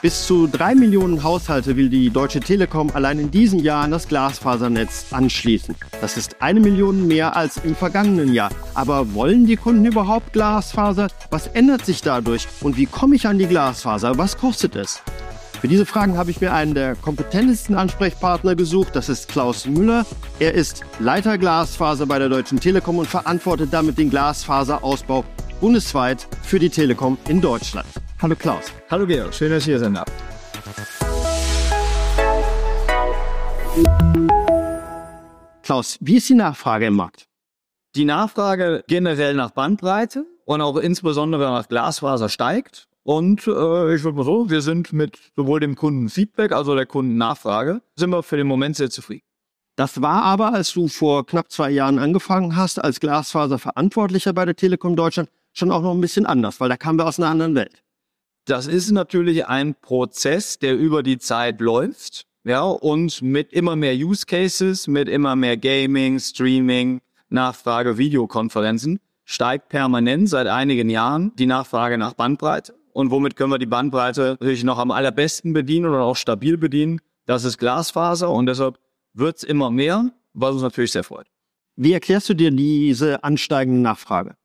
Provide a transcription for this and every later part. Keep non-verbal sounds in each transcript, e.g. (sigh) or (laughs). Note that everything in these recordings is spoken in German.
Bis zu drei Millionen Haushalte will die Deutsche Telekom allein in diesem Jahr an das Glasfasernetz anschließen. Das ist eine Million mehr als im vergangenen Jahr. Aber wollen die Kunden überhaupt Glasfaser? Was ändert sich dadurch? Und wie komme ich an die Glasfaser? Was kostet es? Für diese Fragen habe ich mir einen der kompetentesten Ansprechpartner gesucht. Das ist Klaus Müller. Er ist Leiter Glasfaser bei der Deutschen Telekom und verantwortet damit den Glasfaserausbau bundesweit für die Telekom in Deutschland. Hallo Klaus. Hallo Georg, schön, dass Sie hier sind. Klaus, wie ist die Nachfrage im Markt? Die Nachfrage generell nach Bandbreite und auch insbesondere nach Glasfaser steigt. Und äh, ich würde mal so, wir sind mit sowohl dem Kundenfeedback, also der Kundennachfrage, sind wir für den Moment sehr zufrieden. Das war aber, als du vor knapp zwei Jahren angefangen hast, als Glasfaserverantwortlicher bei der Telekom Deutschland, schon auch noch ein bisschen anders, weil da kamen wir aus einer anderen Welt. Das ist natürlich ein Prozess, der über die Zeit läuft, ja, und mit immer mehr Use Cases, mit immer mehr Gaming, Streaming, Nachfrage, Videokonferenzen steigt permanent seit einigen Jahren die Nachfrage nach Bandbreite. Und womit können wir die Bandbreite natürlich noch am allerbesten bedienen oder auch stabil bedienen? Das ist Glasfaser und deshalb wird's immer mehr, was uns natürlich sehr freut. Wie erklärst du dir diese ansteigende Nachfrage?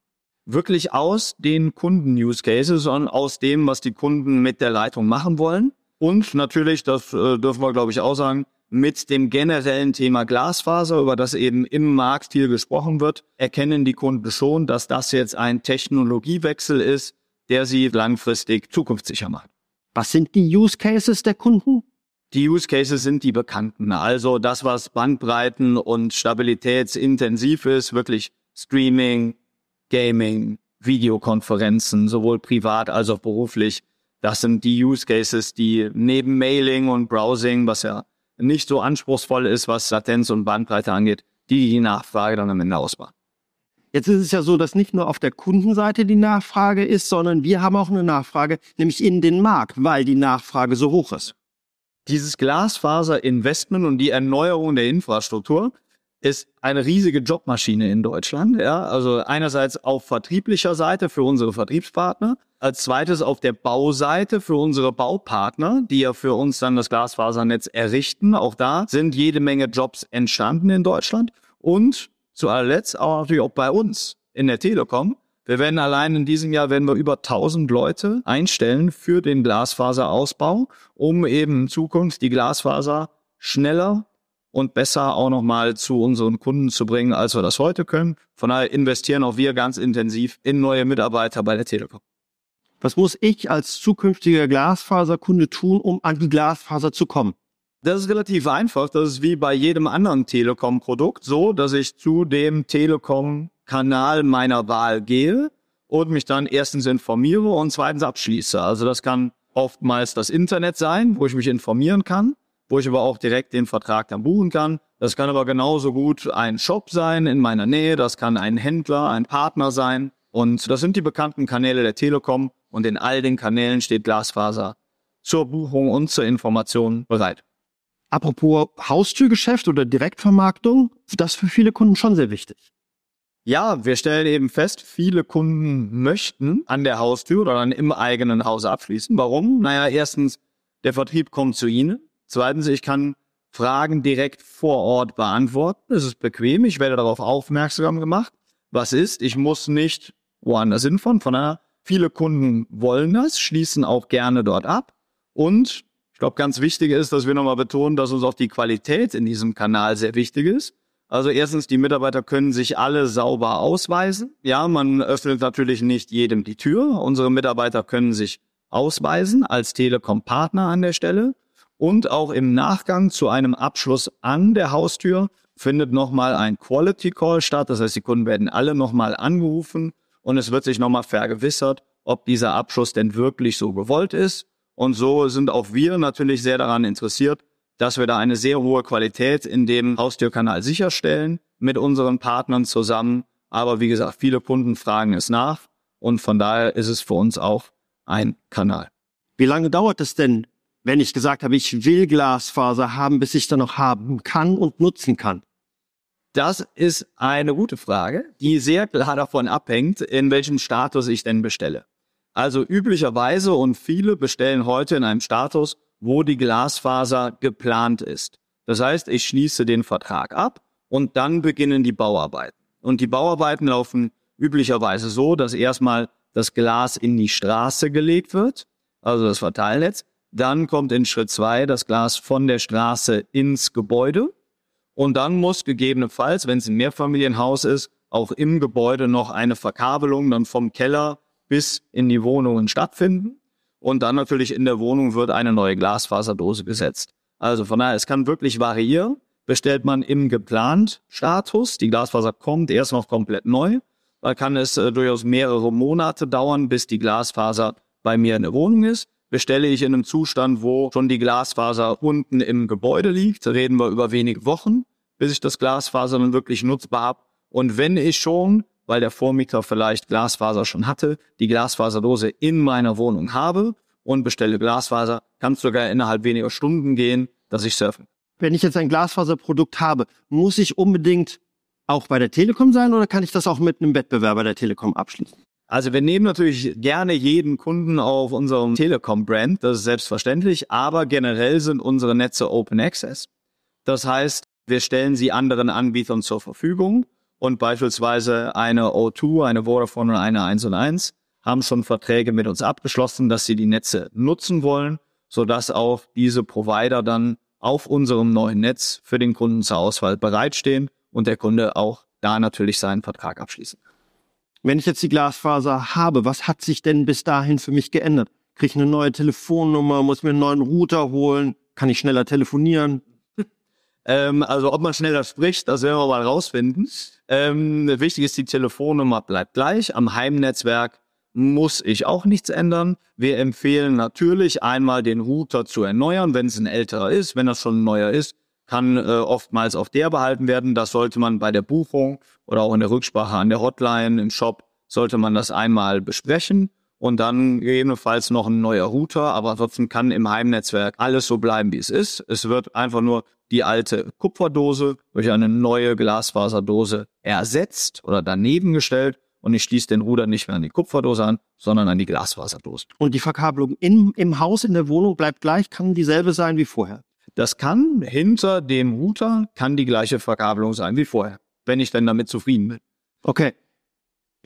Wirklich aus den Kunden-Use-Cases und aus dem, was die Kunden mit der Leitung machen wollen. Und natürlich, das äh, dürfen wir, glaube ich, auch sagen, mit dem generellen Thema Glasfaser, über das eben im Markt viel gesprochen wird, erkennen die Kunden schon, dass das jetzt ein Technologiewechsel ist, der sie langfristig zukunftssicher macht. Was sind die Use Cases der Kunden? Die Use Cases sind die bekannten. Also das, was Bandbreiten und stabilitätsintensiv ist, wirklich Streaming, Gaming, Videokonferenzen, sowohl privat als auch beruflich. Das sind die Use Cases, die neben Mailing und Browsing, was ja nicht so anspruchsvoll ist, was Latenz und Bandbreite angeht, die die Nachfrage dann am Ende ausmachen. Jetzt ist es ja so, dass nicht nur auf der Kundenseite die Nachfrage ist, sondern wir haben auch eine Nachfrage, nämlich in den Markt, weil die Nachfrage so hoch ist. Dieses Glasfaser-Investment und die Erneuerung der Infrastruktur ist eine riesige Jobmaschine in Deutschland. Ja, also einerseits auf vertrieblicher Seite für unsere Vertriebspartner, als zweites auf der Bauseite für unsere Baupartner, die ja für uns dann das Glasfasernetz errichten. Auch da sind jede Menge Jobs entstanden in Deutschland und zu allerletzt auch natürlich auch bei uns in der Telekom. Wir werden allein in diesem Jahr werden wir über 1000 Leute einstellen für den Glasfaserausbau, um eben in Zukunft die Glasfaser schneller und besser auch nochmal zu unseren Kunden zu bringen, als wir das heute können. Von daher investieren auch wir ganz intensiv in neue Mitarbeiter bei der Telekom. Was muss ich als zukünftiger Glasfaserkunde tun, um an die Glasfaser zu kommen? Das ist relativ einfach. Das ist wie bei jedem anderen Telekom-Produkt so, dass ich zu dem Telekom-Kanal meiner Wahl gehe und mich dann erstens informiere und zweitens abschließe. Also das kann oftmals das Internet sein, wo ich mich informieren kann wo ich aber auch direkt den Vertrag dann buchen kann. Das kann aber genauso gut ein Shop sein in meiner Nähe, das kann ein Händler, ein Partner sein. Und das sind die bekannten Kanäle der Telekom und in all den Kanälen steht Glasfaser zur Buchung und zur Information bereit. Apropos Haustürgeschäft oder Direktvermarktung, das ist für viele Kunden schon sehr wichtig. Ja, wir stellen eben fest, viele Kunden möchten an der Haustür oder dann im eigenen Hause abschließen. Warum? Naja, erstens, der Vertrieb kommt zu Ihnen. Zweitens, ich kann Fragen direkt vor Ort beantworten. Es ist bequem. Ich werde darauf aufmerksam gemacht. Was ist? Ich muss nicht woanders hinfahren. Von daher, viele Kunden wollen das, schließen auch gerne dort ab. Und ich glaube, ganz wichtig ist, dass wir nochmal betonen, dass uns auch die Qualität in diesem Kanal sehr wichtig ist. Also erstens, die Mitarbeiter können sich alle sauber ausweisen. Ja, man öffnet natürlich nicht jedem die Tür. Unsere Mitarbeiter können sich ausweisen als Telekom-Partner an der Stelle. Und auch im Nachgang zu einem Abschluss an der Haustür findet nochmal ein Quality Call statt. Das heißt, die Kunden werden alle nochmal angerufen und es wird sich nochmal vergewissert, ob dieser Abschluss denn wirklich so gewollt ist. Und so sind auch wir natürlich sehr daran interessiert, dass wir da eine sehr hohe Qualität in dem Haustürkanal sicherstellen mit unseren Partnern zusammen. Aber wie gesagt, viele Kunden fragen es nach und von daher ist es für uns auch ein Kanal. Wie lange dauert es denn, wenn ich gesagt habe, ich will Glasfaser haben, bis ich dann noch haben kann und nutzen kann? Das ist eine gute Frage, die sehr klar davon abhängt, in welchem Status ich denn bestelle. Also üblicherweise und viele bestellen heute in einem Status, wo die Glasfaser geplant ist. Das heißt, ich schließe den Vertrag ab und dann beginnen die Bauarbeiten. Und die Bauarbeiten laufen üblicherweise so, dass erstmal das Glas in die Straße gelegt wird, also das Verteilnetz. Dann kommt in Schritt zwei das Glas von der Straße ins Gebäude. Und dann muss gegebenenfalls, wenn es ein Mehrfamilienhaus ist, auch im Gebäude noch eine Verkabelung dann vom Keller bis in die Wohnungen stattfinden. Und dann natürlich in der Wohnung wird eine neue Glasfaserdose gesetzt. Also von daher, es kann wirklich variieren. Bestellt man im geplant Status, die Glasfaser kommt erst noch komplett neu, da kann es äh, durchaus mehrere Monate dauern, bis die Glasfaser bei mir in der Wohnung ist. Bestelle ich in einem Zustand, wo schon die Glasfaser unten im Gebäude liegt, reden wir über wenige Wochen, bis ich das Glasfaser dann wirklich nutzbar habe. Und wenn ich schon, weil der Vormieter vielleicht Glasfaser schon hatte, die Glasfaserdose in meiner Wohnung habe und bestelle Glasfaser, kann es sogar innerhalb weniger Stunden gehen, dass ich surfen. Wenn ich jetzt ein Glasfaserprodukt habe, muss ich unbedingt auch bei der Telekom sein oder kann ich das auch mit einem Wettbewerber der Telekom abschließen? Also wir nehmen natürlich gerne jeden Kunden auf unserem Telekom-Brand, das ist selbstverständlich, aber generell sind unsere Netze Open Access. Das heißt, wir stellen sie anderen Anbietern zur Verfügung und beispielsweise eine O2, eine Vodafone und eine 1 und 1 haben schon Verträge mit uns abgeschlossen, dass sie die Netze nutzen wollen, sodass auch diese Provider dann auf unserem neuen Netz für den Kunden zur Auswahl bereitstehen und der Kunde auch da natürlich seinen Vertrag abschließen kann. Wenn ich jetzt die Glasfaser habe, was hat sich denn bis dahin für mich geändert? Kriege ich eine neue Telefonnummer, muss mir einen neuen Router holen, kann ich schneller telefonieren? (laughs) Ähm, also ob man schneller spricht, das werden wir mal rausfinden. Ähm, wichtig ist, die Telefonnummer bleibt gleich. Am Heimnetzwerk muss ich auch nichts ändern. Wir empfehlen natürlich einmal den Router zu erneuern, wenn es ein älterer ist. Wenn das schon ein neuer ist, kann äh, oftmals auch der behalten werden. Das sollte man bei der Buchung oder auch in der Rücksprache an der Hotline im Shop, sollte man das einmal besprechen und dann gegebenenfalls noch ein neuer Router. Aber ansonsten kann im Heimnetzwerk alles so bleiben, wie es ist. Es wird einfach nur die alte Kupferdose durch eine neue Glasfaserdose ersetzt oder daneben gestellt und ich schließe den Ruder nicht mehr an die Kupferdose an, sondern an die Glasfaserdose. Und die Verkabelung in, im Haus, in der Wohnung bleibt gleich, kann dieselbe sein wie vorher. Das kann hinter dem Router kann die gleiche Verkabelung sein wie vorher, wenn ich denn damit zufrieden bin. Okay.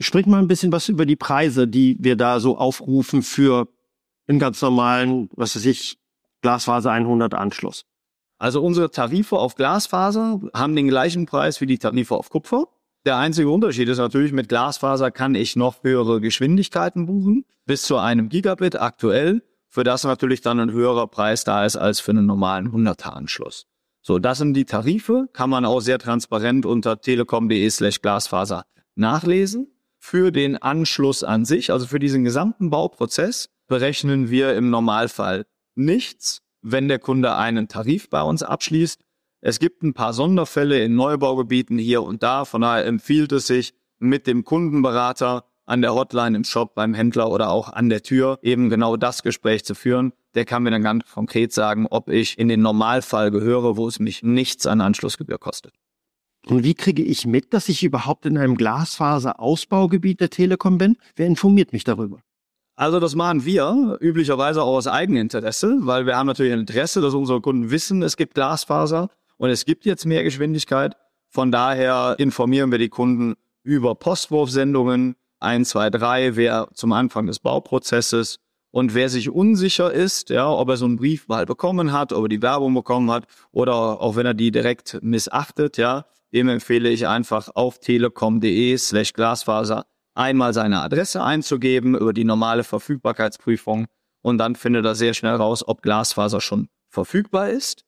Sprich mal ein bisschen was über die Preise, die wir da so aufrufen für einen ganz normalen, was weiß ich, Glasfaser 100 Anschluss. Also unsere Tarife auf Glasfaser haben den gleichen Preis wie die Tarife auf Kupfer. Der einzige Unterschied ist natürlich, mit Glasfaser kann ich noch höhere Geschwindigkeiten buchen, bis zu einem Gigabit aktuell für das natürlich dann ein höherer Preis da ist als für einen normalen 100er Anschluss. So, das sind die Tarife, kann man auch sehr transparent unter telekom.de slash Glasfaser nachlesen. Für den Anschluss an sich, also für diesen gesamten Bauprozess, berechnen wir im Normalfall nichts, wenn der Kunde einen Tarif bei uns abschließt. Es gibt ein paar Sonderfälle in Neubaugebieten hier und da, von daher empfiehlt es sich, mit dem Kundenberater an der Hotline im Shop, beim Händler oder auch an der Tür eben genau das Gespräch zu führen. Der kann mir dann ganz konkret sagen, ob ich in den Normalfall gehöre, wo es mich nichts an Anschlussgebühr kostet. Und wie kriege ich mit, dass ich überhaupt in einem Glasfaserausbaugebiet der Telekom bin? Wer informiert mich darüber? Also das machen wir üblicherweise auch aus Eigeninteresse, weil wir haben natürlich ein Interesse, dass unsere Kunden wissen, es gibt Glasfaser und es gibt jetzt mehr Geschwindigkeit. Von daher informieren wir die Kunden über Postwurfsendungen, 1, 2, 3 wäre zum Anfang des Bauprozesses. Und wer sich unsicher ist, ja, ob er so einen Brief mal bekommen hat, ob er die Werbung bekommen hat oder auch wenn er die direkt missachtet, ja, dem empfehle ich einfach auf telekom.de slash Glasfaser einmal seine Adresse einzugeben über die normale Verfügbarkeitsprüfung und dann findet er sehr schnell raus, ob Glasfaser schon verfügbar ist.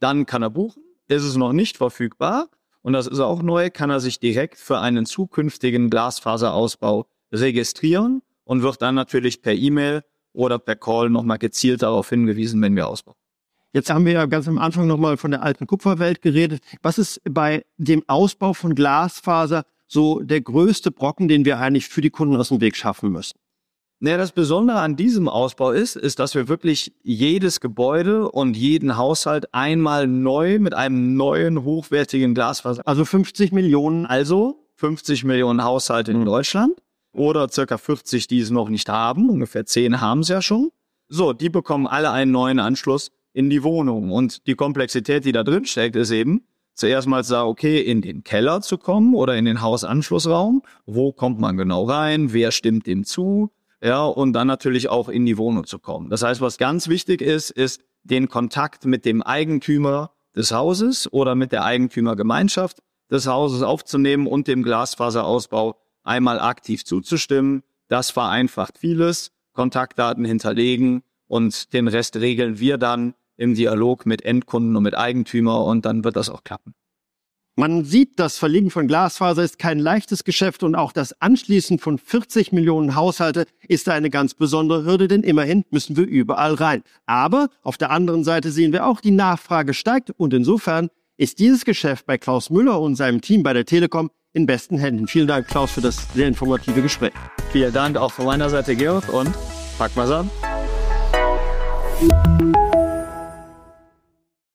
Dann kann er buchen. Ist es noch nicht verfügbar, und das ist auch neu, kann er sich direkt für einen zukünftigen Glasfaserausbau registrieren und wird dann natürlich per E-Mail oder per Call nochmal gezielt darauf hingewiesen, wenn wir ausbauen. Jetzt haben wir ja ganz am Anfang nochmal von der alten Kupferwelt geredet. Was ist bei dem Ausbau von Glasfaser so der größte Brocken, den wir eigentlich für die Kunden aus dem Weg schaffen müssen? Naja, das Besondere an diesem Ausbau ist, ist, dass wir wirklich jedes Gebäude und jeden Haushalt einmal neu mit einem neuen hochwertigen Glasfaser. Also 50 Millionen. Also 50 Millionen Haushalte in mhm. Deutschland oder circa 40, die es noch nicht haben. Ungefähr 10 haben es ja schon. So, die bekommen alle einen neuen Anschluss in die Wohnung. Und die Komplexität, die da drin steckt, ist eben, zuerst mal sagen, okay, in den Keller zu kommen oder in den Hausanschlussraum. Wo kommt man genau rein? Wer stimmt dem zu? Ja, und dann natürlich auch in die Wohnung zu kommen. Das heißt, was ganz wichtig ist, ist den Kontakt mit dem Eigentümer des Hauses oder mit der Eigentümergemeinschaft des Hauses aufzunehmen und dem Glasfaserausbau einmal aktiv zuzustimmen. Das vereinfacht vieles. Kontaktdaten hinterlegen und den Rest regeln wir dann im Dialog mit Endkunden und mit Eigentümer und dann wird das auch klappen. Man sieht, das Verlegen von Glasfaser ist kein leichtes Geschäft und auch das Anschließen von 40 Millionen Haushalte ist eine ganz besondere Hürde, denn immerhin müssen wir überall rein. Aber auf der anderen Seite sehen wir auch, die Nachfrage steigt und insofern ist dieses Geschäft bei Klaus Müller und seinem Team bei der Telekom in besten Händen. Vielen Dank, Klaus, für das sehr informative Gespräch. Vielen Dank auch von meiner Seite, Georg, und packen wir's an.